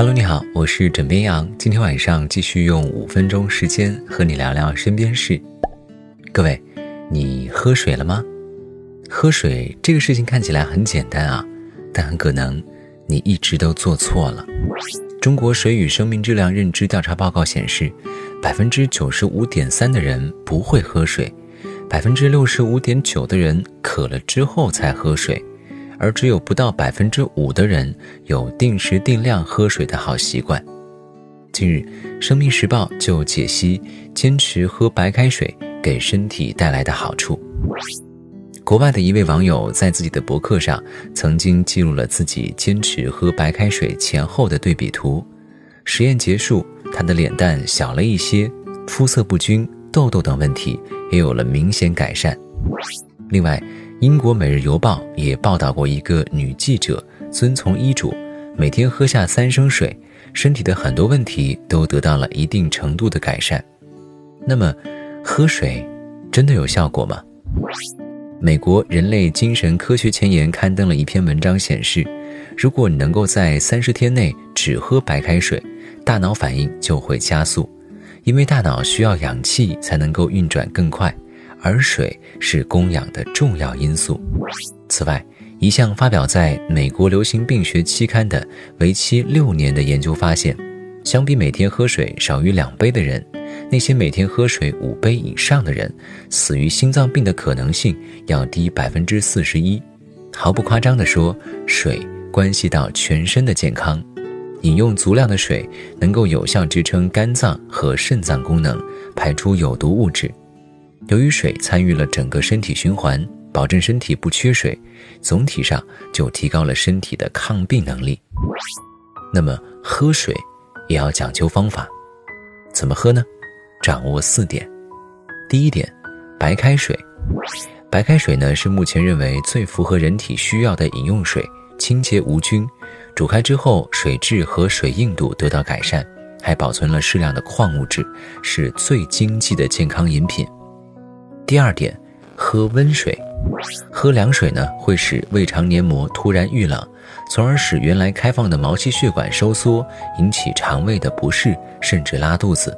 Hello，你好，我是枕边羊。今天晚上继续用五分钟时间和你聊聊身边事。各位，你喝水了吗？喝水这个事情看起来很简单啊，但很可能你一直都做错了。中国水与生命质量认知调查报告显示，百分之九十五点三的人不会喝水，百分之六十五点九的人渴了之后才喝水。而只有不到百分之五的人有定时定量喝水的好习惯。近日，《生命时报》就解析坚持喝白开水给身体带来的好处。国外的一位网友在自己的博客上曾经记录了自己坚持喝白开水前后的对比图。实验结束，他的脸蛋小了一些，肤色不均、痘痘等问题也有了明显改善。另外，英国《每日邮报》也报道过一个女记者遵从医嘱，每天喝下三升水，身体的很多问题都得到了一定程度的改善。那么，喝水真的有效果吗？美国人类精神科学前沿刊登了一篇文章，显示，如果你能够在三十天内只喝白开水，大脑反应就会加速，因为大脑需要氧气才能够运转更快。而水是供氧的重要因素。此外，一项发表在美国流行病学期刊的为期六年的研究发现，相比每天喝水少于两杯的人，那些每天喝水五杯以上的人，死于心脏病的可能性要低百分之四十一。毫不夸张地说，水关系到全身的健康。饮用足量的水能够有效支撑肝脏和肾脏功能，排出有毒物质。由于水参与了整个身体循环，保证身体不缺水，总体上就提高了身体的抗病能力。那么喝水也要讲究方法，怎么喝呢？掌握四点。第一点，白开水。白开水呢是目前认为最符合人体需要的饮用水，清洁无菌，煮开之后水质和水硬度得到改善，还保存了适量的矿物质，是最经济的健康饮品。第二点，喝温水，喝凉水呢会使胃肠黏膜突然遇冷，从而使原来开放的毛细血管收缩，引起肠胃的不适，甚至拉肚子。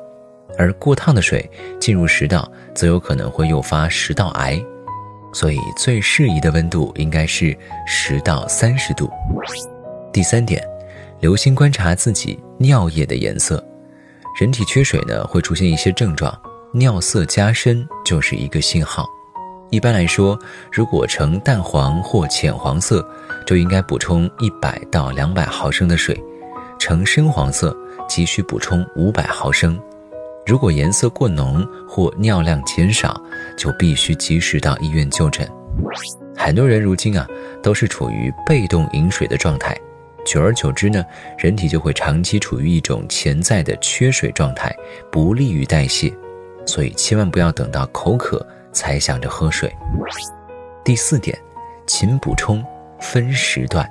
而过烫的水进入食道，则有可能会诱发食道癌。所以最适宜的温度应该是十到三十度。第三点，留心观察自己尿液的颜色，人体缺水呢会出现一些症状。尿色加深就是一个信号。一般来说，如果呈淡黄或浅黄色，就应该补充一百到两百毫升的水；呈深黄色，急需补充五百毫升。如果颜色过浓或尿量减少，就必须及时到医院就诊。很多人如今啊，都是处于被动饮水的状态，久而久之呢，人体就会长期处于一种潜在的缺水状态，不利于代谢。所以千万不要等到口渴才想着喝水。第四点，勤补充，分时段。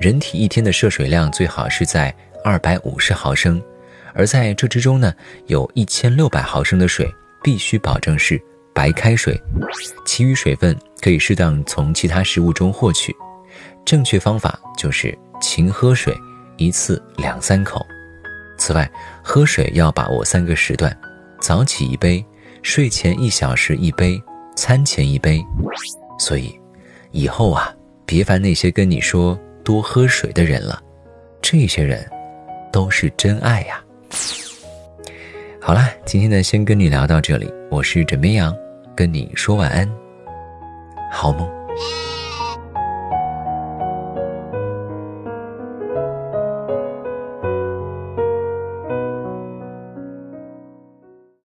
人体一天的摄水量最好是在二百五十毫升，而在这之中呢，有一千六百毫升的水必须保证是白开水，其余水分可以适当从其他食物中获取。正确方法就是勤喝水，一次两三口。此外，喝水要把握三个时段。早起一杯，睡前一小时一杯，餐前一杯。所以，以后啊，别烦那些跟你说多喝水的人了，这些人都是真爱呀。好啦，今天呢，先跟你聊到这里。我是枕边羊，跟你说晚安，好梦。